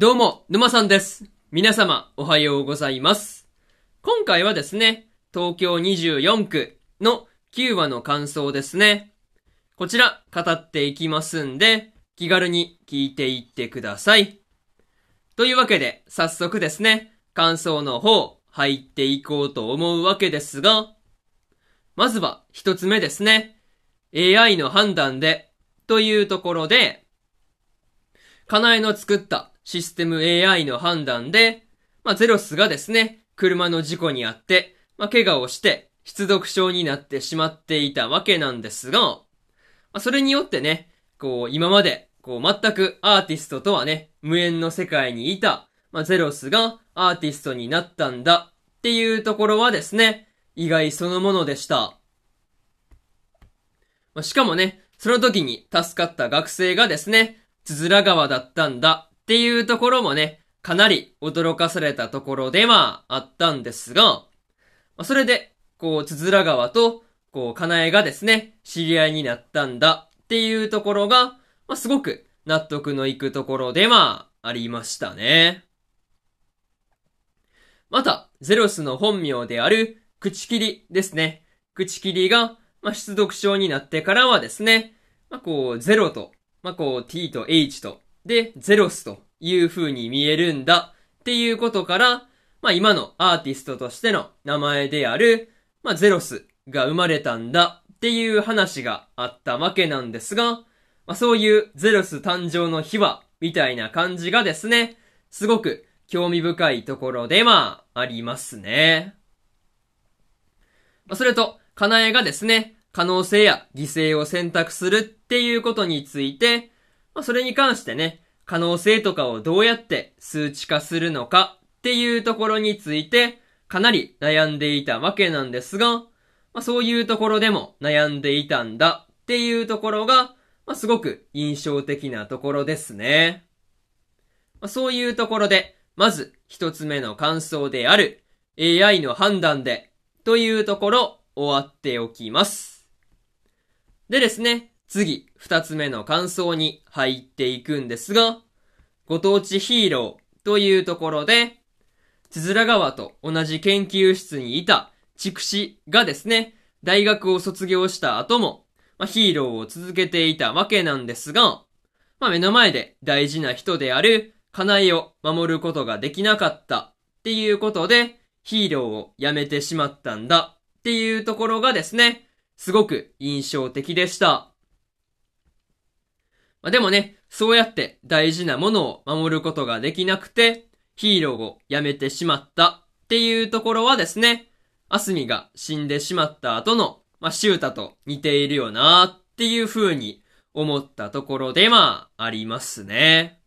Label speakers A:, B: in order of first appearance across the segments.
A: どうも、沼さんです。皆様、おはようございます。今回はですね、東京24区の9話の感想ですね。こちら、語っていきますんで、気軽に聞いていってください。というわけで、早速ですね、感想の方、入っていこうと思うわけですが、まずは一つ目ですね。AI の判断で、というところで、かなえの作ったシステム AI の判断で、まあ、ゼロスがですね、車の事故にあって、まあ、怪我をして、失読症になってしまっていたわけなんですが、まあ、それによってね、こう、今まで、こう、全くアーティストとはね、無縁の世界にいた、まあ、ゼロスがアーティストになったんだっていうところはですね、意外そのものでした。まあ、しかもね、その時に助かった学生がですね、つづら川だったんだっていうところもね、かなり驚かされたところではあったんですが、まあ、それで、こう、つづら川と、こう、かなえがですね、知り合いになったんだっていうところが、まあ、すごく納得のいくところではありましたね。また、ゼロスの本名である、口切りですね。口切りが、まあ、出読症になってからはですね、まあ、こう、ゼロと、まあ、こう、t と h と、で、ゼロスという風に見えるんだっていうことから、まあ、今のアーティストとしての名前である、まあ、ゼロスが生まれたんだっていう話があったわけなんですが、まあ、そういうゼロス誕生の秘話みたいな感じがですね、すごく興味深いところではありますね。まあ、それと、かなえがですね、可能性や犠牲を選択するっていうことについて、まあ、それに関してね、可能性とかをどうやって数値化するのかっていうところについて、かなり悩んでいたわけなんですが、まあ、そういうところでも悩んでいたんだっていうところが、まあ、すごく印象的なところですね。まあ、そういうところで、まず一つ目の感想である AI の判断でというところ終わっておきます。でですね、次、二つ目の感想に入っていくんですが、ご当地ヒーローというところで、つづら川と同じ研究室にいた筑紫がですね、大学を卒業した後も、まあ、ヒーローを続けていたわけなんですが、まあ、目の前で大事な人であるカナエを守ることができなかったっていうことで、ヒーローを辞めてしまったんだっていうところがですね、すごく印象的でした。まあ、でもね、そうやって大事なものを守ることができなくて、ヒーローを辞めてしまったっていうところはですね、アスミが死んでしまった後の、まあ、シュータと似ているよなっていう風に思ったところでまあ、ありますね。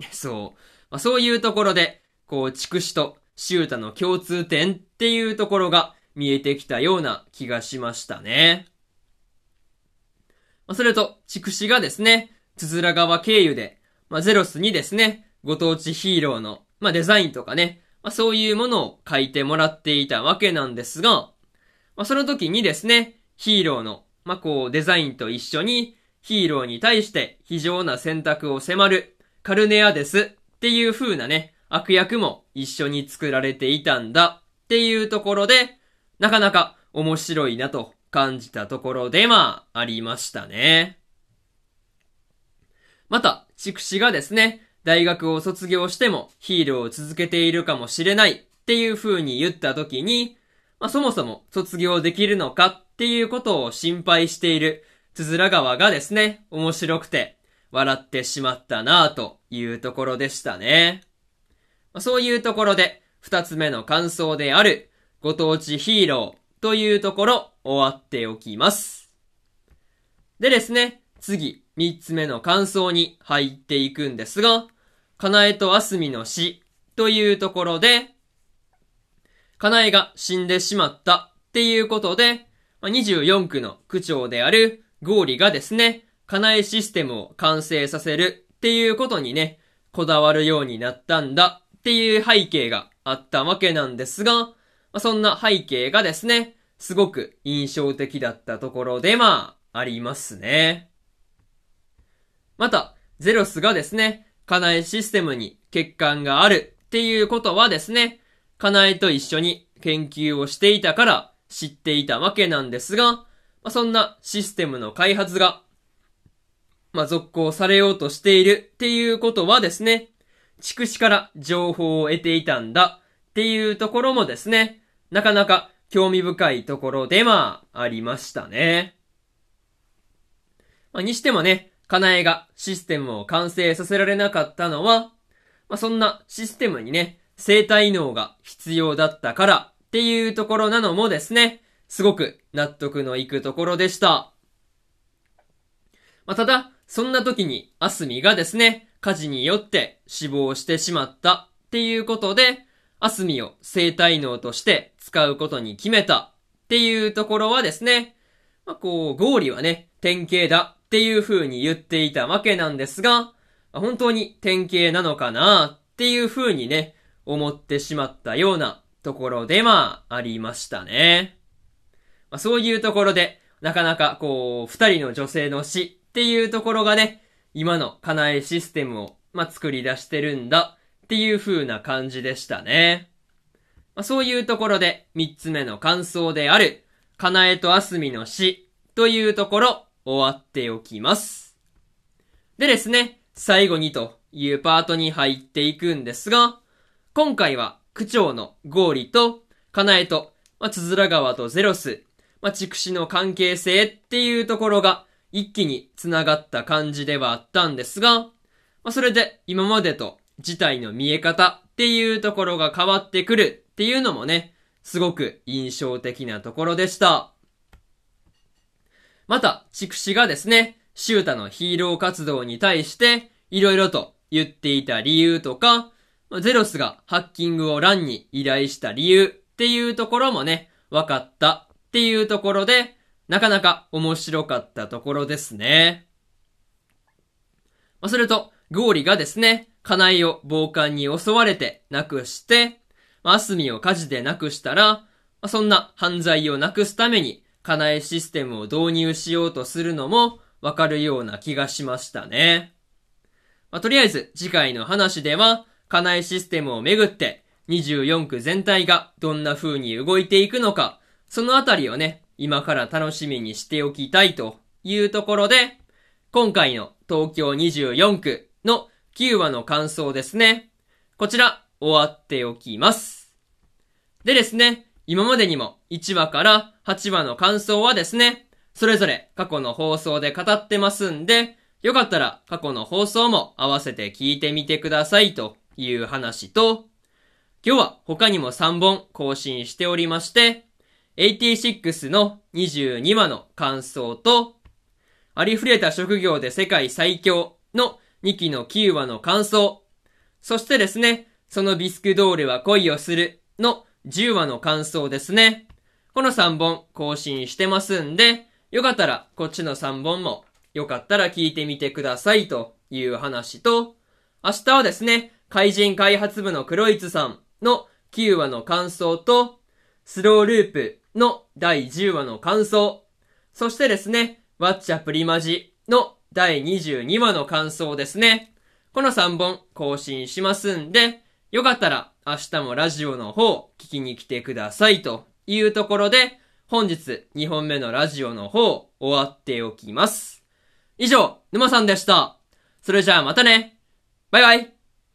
A: そう。まあ、そういうところで、こう、筑紫とシュータの共通点っていうところが見えてきたような気がしましたね。まあ、それと、筑紫がですね、つづら川経由で、まあ、ゼロスにですね、ご当地ヒーローの、まあ、デザインとかね、まあ、そういうものを書いてもらっていたわけなんですが、まあ、その時にですね、ヒーローの、まあ、こう、デザインと一緒に、ヒーローに対して非常な選択を迫る、カルネアデスっていう風なね、悪役も一緒に作られていたんだっていうところで、なかなか面白いなと感じたところでまあ、ありましたね。筑紫がですね、大学を卒業してもヒーローを続けているかもしれないっていう風に言った時に、まあそもそも卒業できるのかっていうことを心配しているつづら川がですね、面白くて笑ってしまったなぁというところでしたね。まあ、そういうところで二つ目の感想であるご当地ヒーローというところ終わっておきます。でですね、次、三つ目の感想に入っていくんですが、かなえとあすみの死というところで、かなえが死んでしまったっていうことで、24区の区長であるゴーリがですね、かなえシステムを完成させるっていうことにね、こだわるようになったんだっていう背景があったわけなんですが、そんな背景がですね、すごく印象的だったところでまあ、ありますね。また、ゼロスがですね、かなえシステムに欠陥があるっていうことはですね、かなえと一緒に研究をしていたから知っていたわけなんですが、まあ、そんなシステムの開発が、まあ、続行されようとしているっていうことはですね、筑紫から情報を得ていたんだっていうところもですね、なかなか興味深いところでまあ、ありましたね。まあ、にしてもね、かなえがシステムを完成させられなかったのは、まあ、そんなシステムにね、生体能が必要だったからっていうところなのもですね、すごく納得のいくところでした。まあ、ただ、そんな時にアスミがですね、火事によって死亡してしまったっていうことで、アスミを生体能として使うことに決めたっていうところはですね、まあ、こう、ゴーリはね、典型だっていう風に言っていたわけなんですが、本当に典型なのかなっていう風にね、思ってしまったようなところでまあ、りましたね。まあ、そういうところで、なかなかこう、二人の女性の死っていうところがね、今のかなえシステムを、まあ、作り出してるんだっていう風な感じでしたね。まあ、そういうところで、三つ目の感想である、かなえとあすみの死というところ、終わっておきます。でですね、最後にというパートに入っていくんですが、今回は区長のゴーリと、カナエと、まあ、つづら川とゼロス、まあ、畜死の関係性っていうところが一気に繋がった感じではあったんですが、まあ、それで今までと事態の見え方っていうところが変わってくるっていうのもね、すごく印象的なところでした。また、畜死がですね、シュータのヒーロー活動に対して色々と言っていた理由とか、ゼロスがハッキングをランに依頼した理由っていうところもね、分かったっていうところで、なかなか面白かったところですね。まあ、それと、ゴーリがですね、カナイを暴漢に襲われて亡くして、まあ、アスミを火事で亡くしたら、まあ、そんな犯罪をなくすために、カナエシステムを導入しようとするのもわかるような気がしましたね。まあ、とりあえず次回の話では、家内システムをめぐって、24区全体がどんな風に動いていくのか、そのあたりをね、今から楽しみにしておきたいというところで、今回の東京24区の9話の感想ですね。こちら、終わっておきます。でですね、今までにも1話から8話の感想はですね、それぞれ過去の放送で語ってますんで、よかったら過去の放送も合わせて聞いてみてくださいという話と、今日は他にも3本更新しておりまして、86の22話の感想と、ありふれた職業で世界最強の2期の9話の感想、そしてですね、そのビスクドールは恋をするの10話の感想ですね。この3本更新してますんで、よかったらこっちの3本もよかったら聞いてみてくださいという話と、明日はですね、怪人開発部のクロイツさんの9話の感想と、スローループの第10話の感想、そしてですね、ワッチャプリマジの第22話の感想ですね。この3本更新しますんで、よかったら明日もラジオの方聞きに来てくださいというところで、本日2本目のラジオの方終わっておきます。以上、沼さんでした。それじゃあまたね。バイバイ。